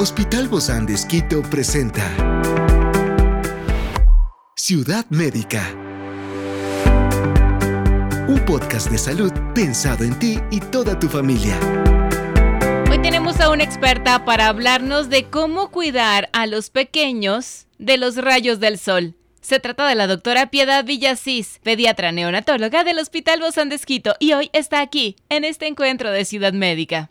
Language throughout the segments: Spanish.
Hospital Bozán de Esquito presenta Ciudad Médica. Un podcast de salud pensado en ti y toda tu familia. Hoy tenemos a una experta para hablarnos de cómo cuidar a los pequeños de los rayos del sol. Se trata de la doctora Piedad Villasís, pediatra neonatóloga del Hospital Bozán de Esquito, y hoy está aquí, en este encuentro de Ciudad Médica.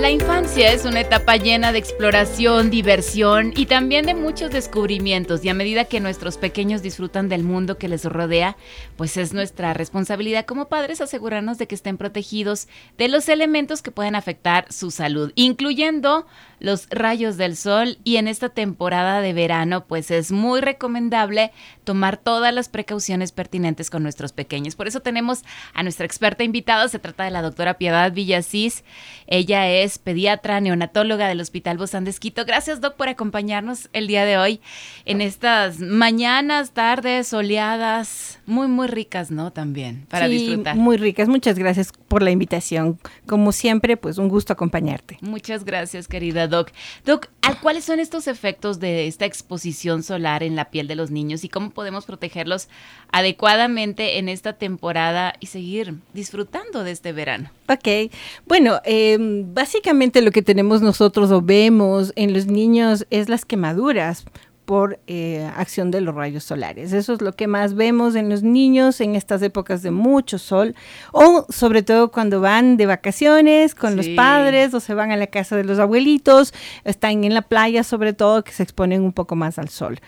La infancia es una etapa llena de exploración, diversión y también de muchos descubrimientos y a medida que nuestros pequeños disfrutan del mundo que les rodea, pues es nuestra responsabilidad como padres asegurarnos de que estén protegidos de los elementos que pueden afectar su salud, incluyendo los rayos del sol y en esta temporada de verano pues es muy recomendable tomar todas las precauciones pertinentes con nuestros pequeños. Por eso tenemos a nuestra experta invitada, se trata de la doctora Piedad Villasís. Ella es pediatra neonatóloga del Hospital Bozán de Esquito. Gracias Doc por acompañarnos el día de hoy en estas mañanas, tardes soleadas, muy muy ricas, ¿no? También para sí, disfrutar. Muy ricas. Muchas gracias por la invitación. Como siempre, pues un gusto acompañarte. Muchas gracias, querida Doc. Doc, ¿cuáles son estos efectos de esta exposición solar en la piel de los niños y cómo podemos protegerlos adecuadamente en esta temporada y seguir disfrutando de este verano? Ok, bueno, eh, básicamente lo que tenemos nosotros o vemos en los niños es las quemaduras por eh, acción de los rayos solares. Eso es lo que más vemos en los niños en estas épocas de mucho sol o sobre todo cuando van de vacaciones con sí. los padres o se van a la casa de los abuelitos, están en la playa sobre todo que se exponen un poco más al sol.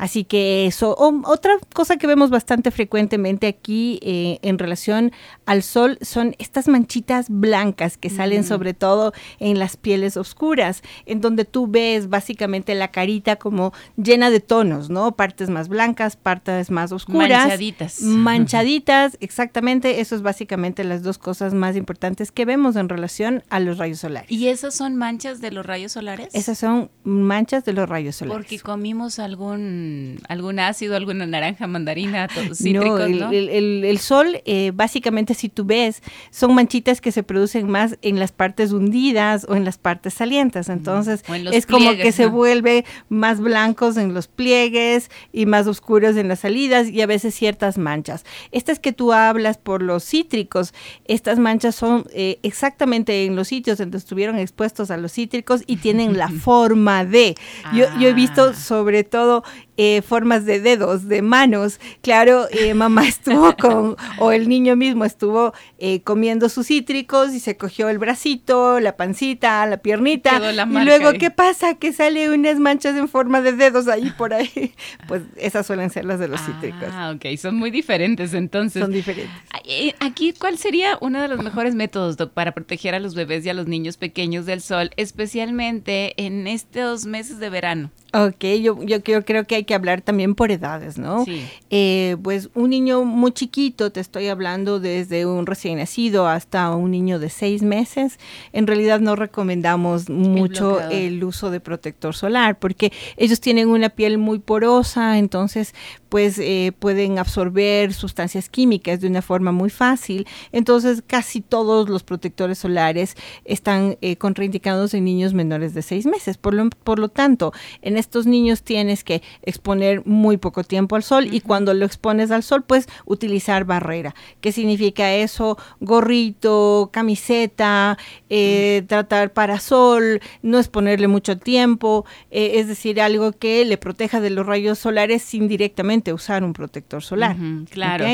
Así que eso. O, otra cosa que vemos bastante frecuentemente aquí eh, en relación al sol son estas manchitas blancas que salen sobre todo en las pieles oscuras, en donde tú ves básicamente la carita como llena de tonos, ¿no? Partes más blancas, partes más oscuras. Manchaditas. Manchaditas, exactamente. Eso es básicamente las dos cosas más importantes que vemos en relación a los rayos solares. ¿Y esas son manchas de los rayos solares? Esas son manchas de los rayos solares. Porque comimos algún, algún ácido, alguna naranja, mandarina, todos cítricos, no, el, ¿no? El, el, el sol, eh, básicamente, si tú ves, son manchitas que se producen más en las partes hundidas o en las partes salientes. Entonces, en es pliegues, como que se vuelve más blancos en los pliegues y más oscuros en las salidas y a veces ciertas manchas. Estas que tú hablas por los cítricos, estas manchas son eh, exactamente en los sitios donde estuvieron expuestos a los cítricos y tienen la forma de. Yo, yo he visto Ah. sobre todo eh, formas de dedos, de manos. Claro, eh, mamá estuvo con, o el niño mismo estuvo eh, comiendo sus cítricos y se cogió el bracito, la pancita, la piernita. La y luego, ahí. ¿qué pasa? Que sale unas manchas en forma de dedos ahí por ahí. Pues esas suelen ser las de los cítricos. Ah, ok, son muy diferentes entonces. Son diferentes. Eh, Aquí, ¿cuál sería uno de los mejores métodos, Doc, para proteger a los bebés y a los niños pequeños del sol, especialmente en estos meses de verano? Ok, yo, yo creo, creo que hay que hablar también por edades, ¿no? Sí. Eh, pues un niño muy chiquito, te estoy hablando desde un recién nacido hasta un niño de seis meses, en realidad no recomendamos mucho el uso de protector solar porque ellos tienen una piel muy porosa, entonces pues eh, pueden absorber sustancias químicas de una forma muy fácil. Entonces casi todos los protectores solares están eh, contraindicados en niños menores de seis meses. Por lo, por lo tanto, en estos niños tienes que exponer muy poco tiempo al sol y cuando lo expones al sol, pues utilizar barrera. ¿Qué significa eso? Gorrito, camiseta, eh, tratar parasol, no exponerle mucho tiempo, eh, es decir, algo que le proteja de los rayos solares sin usar un protector solar. Claro.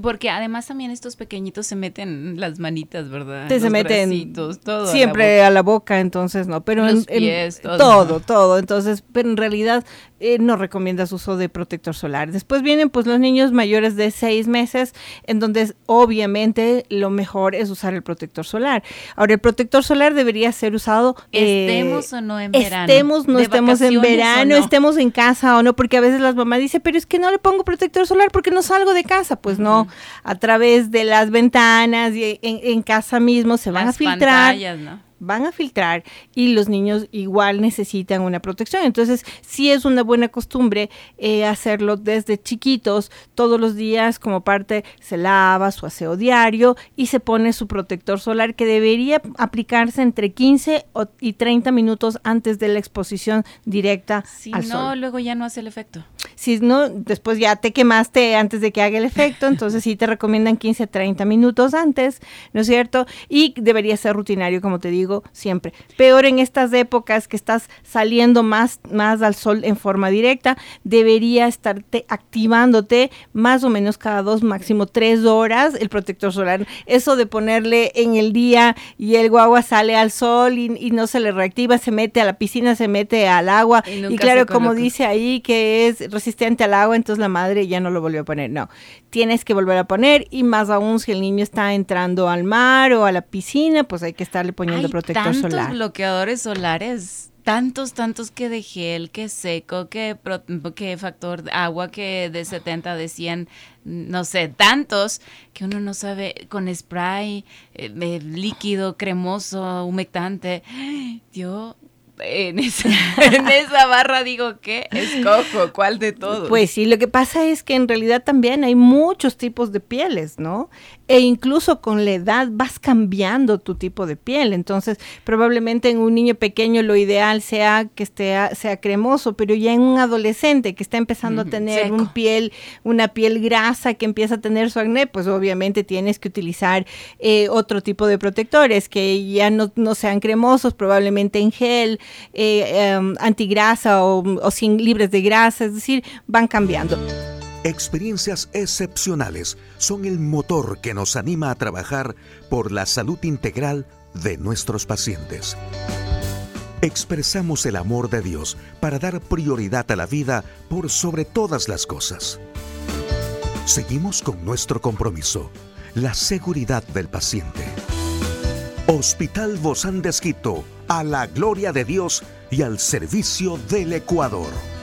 porque además también estos pequeñitos se meten las manitas, ¿verdad? Te se meten todo siempre a la boca, entonces no, pero Los en- en- pies, todo. todo, todo, entonces, pero en realidad eh, no recomiendas uso de protector solar. Después vienen pues los niños mayores de seis meses, en donde obviamente lo mejor es usar el protector solar. Ahora, el protector solar debería ser usado eh, Estemos o no en verano. Estemos, no estemos en verano, no. estemos en casa o no, porque a veces las mamás dicen, pero es que no le pongo protector solar porque no salgo de casa. Pues no, a través de las ventanas y en, en casa mismo se van Las a filtrar pantallas, ¿no? Van a filtrar y los niños igual necesitan una protección. Entonces, sí es una buena costumbre eh, hacerlo desde chiquitos, todos los días como parte, se lava su aseo diario y se pone su protector solar que debería aplicarse entre 15 y 30 minutos antes de la exposición directa si al no, sol. luego ya no hace el efecto. Si no, después ya te quemaste antes de que haga el efecto, entonces sí te recomiendan 15 a 30 minutos antes, ¿no es cierto? Y debería ser rutinario, como te digo, siempre. Peor en estas épocas que estás saliendo más, más al sol en forma directa, debería estarte activándote más o menos cada dos, máximo tres horas el protector solar. Eso de ponerle en el día y el guagua sale al sol y, y no se le reactiva, se mete a la piscina, se mete al agua. Y Y, claro, como dice ahí que es resistente al agua, entonces la madre ya no lo volvió a poner. No, tienes que volver a poner y más aún si el niño está entrando al mar o a la piscina, pues hay que estarle poniendo Hay protector tantos solar. bloqueadores solares, tantos, tantos que de gel, que seco, que, pro- que factor de agua, que de 70, de 100, no sé, tantos que uno no sabe con spray, eh, eh, líquido, cremoso, humectante. Yo en esa, en esa barra digo, ¿qué? Escojo, ¿cuál de todos? Pues sí, lo que pasa es que en realidad también hay muchos tipos de pieles, ¿no? E incluso con la edad vas cambiando tu tipo de piel. Entonces, probablemente en un niño pequeño lo ideal sea que esté, sea cremoso, pero ya en un adolescente que está empezando a tener un piel, una piel grasa que empieza a tener su acné, pues obviamente tienes que utilizar eh, otro tipo de protectores que ya no, no sean cremosos, probablemente en gel, eh, em, antigrasa o, o libres de grasa, es decir, van cambiando. Experiencias excepcionales son el motor que nos anima a trabajar por la salud integral de nuestros pacientes. Expresamos el amor de Dios para dar prioridad a la vida por sobre todas las cosas. Seguimos con nuestro compromiso, la seguridad del paciente. Hospital Bozán de Esquito, a la gloria de Dios y al servicio del Ecuador.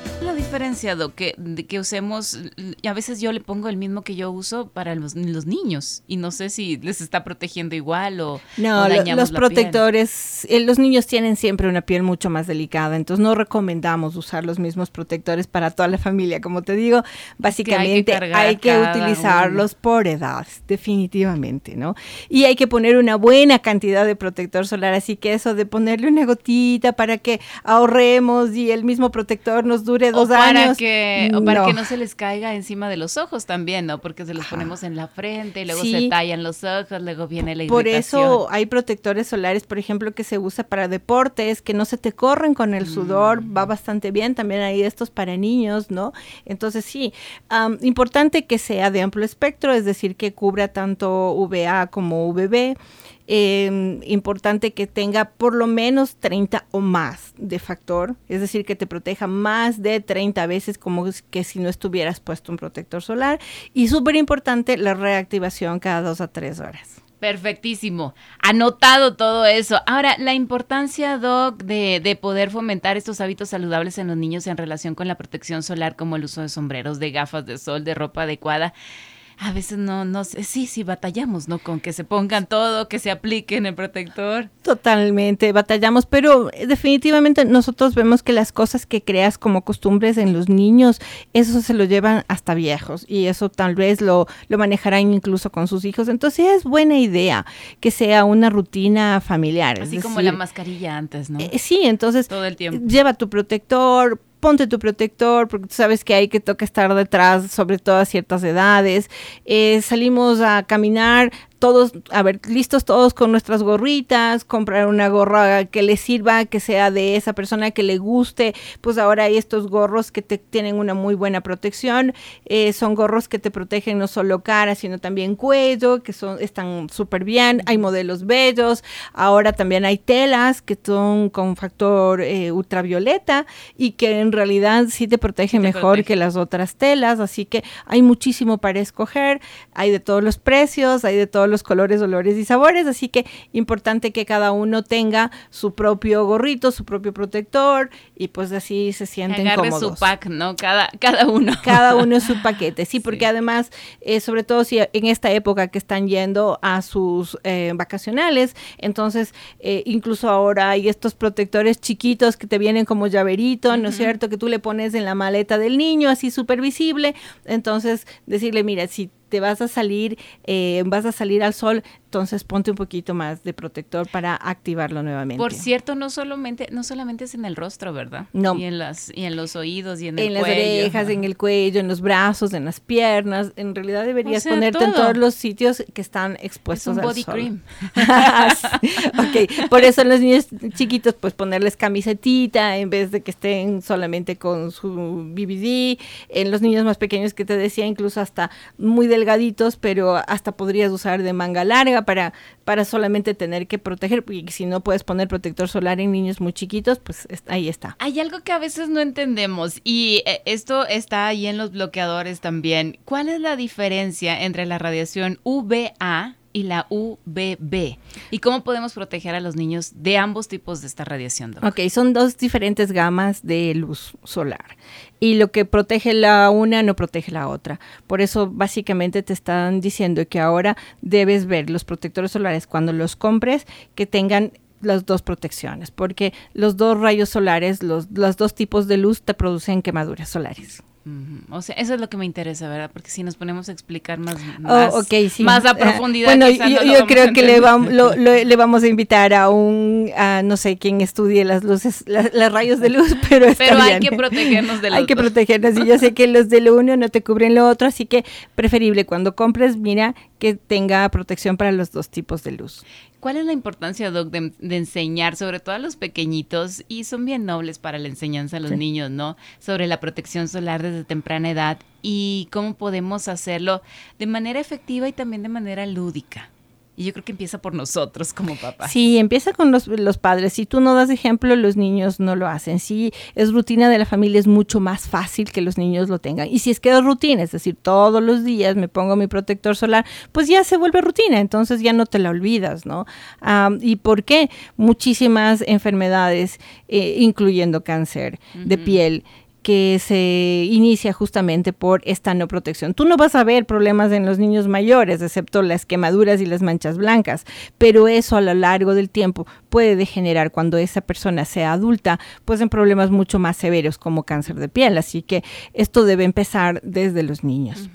La diferencia, Doc, que, que usemos, a veces yo le pongo el mismo que yo uso para los, los niños y no sé si les está protegiendo igual o, No, o dañamos los la piel. protectores, eh, los niños tienen siempre una piel mucho más delicada, entonces no recomendamos usar los mismos protectores para toda la familia. Como te digo, básicamente hay cargar que, cada utilizarlos por edades, definitivamente, ¿no? Y hay que poner una buena cantidad de protector solar, así que eso de ponerle una gotita para que ahorremos y el mismo protector nos dure dos o para años. Que, o para no. que no se les caiga encima de los ojos también, ¿no? Porque se los ponemos en la frente y luego Sí. se tallan los ojos, luego viene la Por irritación. eso hay protectores solares, por ejemplo, que se usa para deportes, que no se te corren con el sudor, Mm. va bastante bien. También hay estos para niños, ¿no? Entonces sí, importante que sea de amplio espectro, es decir, que cubra tanto VA como VB. Eh, importante que tenga por lo menos 30 o más de factor, es decir, que te proteja más de 30 veces como que si no estuvieras puesto un protector solar. Y súper importante la reactivación cada dos a tres horas. Perfectísimo. Anotado todo eso. Ahora, la importancia, Doc, de poder fomentar estos hábitos saludables en los niños en relación con la protección solar, como el uso de sombreros, de gafas de sol, de ropa adecuada. A veces no, no sé, sí, sí, batallamos, ¿no? Con que se pongan todo, que se apliquen el protector. Totalmente, batallamos, pero eh, definitivamente nosotros vemos que las cosas que creas como costumbres en los niños, eso se lo llevan hasta viejos y eso tal vez lo, lo manejarán incluso con sus hijos. Entonces es buena idea que sea una rutina familiar. es Así como decir, la mascarilla antes, ¿no? eh, sí, entonces Todo el tiempo. lleva tu protector, ponte tu protector, porque tú sabes que hay que toca estar detrás, sobre todo a ciertas edades. Eh, salimos a caminar, todos, a ver, listos todos con nuestras gorritas, comprar una gorra que le sirva, que sea de esa persona que le guste. Pues ahora hay estos gorros que te tienen una muy buena protección. Eh, son gorros que te protegen no solo cara, sino también cuello, que son, están súper bien. Hay modelos bellos. Ahora también hay telas que son con factor eh, ultravioleta y que en realidad sí te protegen Te mejor protege. que las otras telas. Así que hay muchísimo para escoger. Hay de todos los precios, hay de todos los colores, olores y sabores, así que importante que cada uno tenga su propio gorrito, su propio protector y pues así se sienten Agarre cómodos. su pack, ¿no? Cada, cada uno. Cada uno es su paquete, sí, porque además, eh, sobre todo si en esta época que están yendo a sus eh, vacacionales, entonces eh, incluso ahora hay estos protectores chiquitos que te vienen como llaverito, ¿no es cierto? Que tú le pones en la maleta del niño, así súper visible, entonces decirle, mira, si te vas a salir, eh, vas a salir al sol, entonces ponte un poquito más de protector para activarlo nuevamente. Por cierto, no solamente, no solamente es en el rostro, ¿verdad? No. Y en las, y en los oídos y en, en el las cuello. orejas, en el cuello, en los brazos, en las piernas. En realidad deberías O sea, ponerte en todo. todos los sitios que están Es expuestos un al body sol. cream. ok, por eso los niños chiquitos, pues ponerles camisetita en vez de que estén solamente con su BBD. En los niños más pequeños que te decía, incluso hasta muy delgaditos, pero hasta podrías usar de manga larga para, para solamente tener que proteger, porque si no puedes poner protector solar en niños muy chiquitos, pues es- ahí está. Hay algo que a veces no entendemos y eh, esto está ahí en los bloqueadores también. ¿Cuál es la diferencia entre la radiación UVA y la UVB? ¿Y cómo podemos proteger a los niños de ambos tipos de esta radiación? Ok, son dos diferentes gamas de luz solar. Y lo que protege la una no protege la otra. Por eso básicamente te están diciendo que ahora debes ver los protectores solares cuando los compres que tengan las dos protecciones, porque los dos rayos solares, los dos tipos de luz te producen quemaduras solares. O sea, eso es lo que me interesa, ¿verdad? Porque si nos ponemos a explicar más, más, Oh, sí. más a Eh, profundidad. bueno, yo, no lo yo vamos creo que le, entender. vam- lo- lo- le vamos a invitar a un, a no sé quién estudie las luces, la- las rayos de luz, pero está Pero hay bien. que protegernos de los Hay que protegernos y yo sé que los de lo uno no te cubren lo otro, así que preferible cuando compres, mira que tenga protección para los dos tipos de luz. ¿Cuál es la importancia, Doc, de, de enseñar, sobre todo a los pequeñitos, y son bien nobles para la enseñanza a los Sí. niños, ¿no? Sobre la protección solar desde temprana edad y cómo podemos hacerlo de manera efectiva y también de manera lúdica. Y yo creo que empieza por nosotros como papás. Sí, empieza con los, los padres. Si tú no das ejemplo, los niños no lo hacen. Si es rutina de la familia, es mucho más fácil que los niños lo tengan. Y si es que es rutina, es decir, todos los días me pongo mi protector solar, pues ya se vuelve rutina, entonces ya no te la olvidas, ¿no? Am, ¿Y por qué? Muchísimas enfermedades, eh, incluyendo cáncer de piel que se inicia justamente por esta no protección. Tú no vas a ver problemas en los niños mayores, excepto las quemaduras y las manchas blancas, pero eso a lo largo del tiempo puede degenerar cuando esa persona sea adulta, pues en problemas mucho más severos como cáncer de piel. Así que esto debe empezar desde los niños.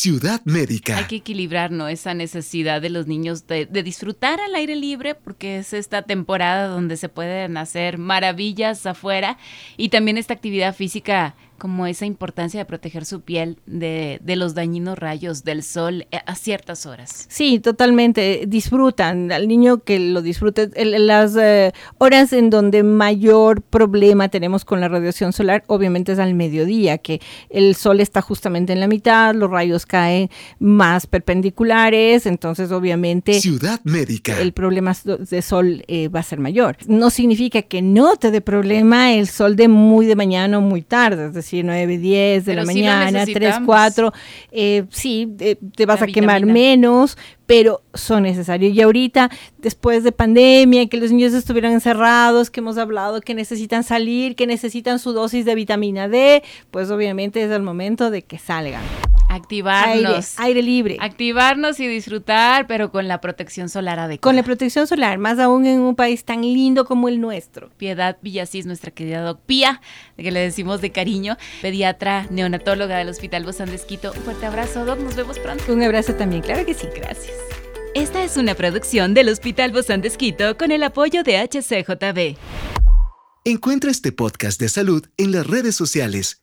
Ciudad Médica. Hay que equilibrar ¿no? esa necesidad de los niños de, de disfrutar al aire libre, porque es esta temporada donde se pueden hacer maravillas afuera, y también esta actividad física como esa importancia de proteger su piel de, de los dañinos rayos del sol eh, a ciertas horas. Sí, totalmente. Disfrutan. Al niño que lo disfrute. El- las eh, horas en donde mayor problema tenemos con la radiación solar, obviamente es al mediodía, que el sol está justamente en la mitad, los rayos caen más perpendiculares, entonces obviamente Ciudad Médica. el problema de sol eh, va a ser mayor. No significa que no te dé problema el sol de muy de mañana o muy tarde, es decir, 9, 10 de Pero la mañana, 3, necesitamos. 4. Eh, sí, eh, te vas a quemar menos, pero son necesarios. Y ahorita, después de pandemia, que los niños estuvieron encerrados, que hemos hablado que necesitan salir, que necesitan su dosis de vitamina D, pues obviamente es el momento de que salgan. Aire, Activarnos. aire libre. Activarnos y disfrutar, pero con la protección solar adecuada. Con la protección solar, más aún en un país tan lindo como el nuestro. Piedad Villasís, nuestra querida Doc Pía, que le decimos de cariño, pediatra neonatóloga del Hospital Bozán de Esquito. Un fuerte abrazo, Doc, nos vemos pronto. Un abrazo también, claro que sí. Gracias. Esta es una producción del Hospital Bozán de Esquito con el apoyo de HCJB. Encuentra este podcast de salud en las redes sociales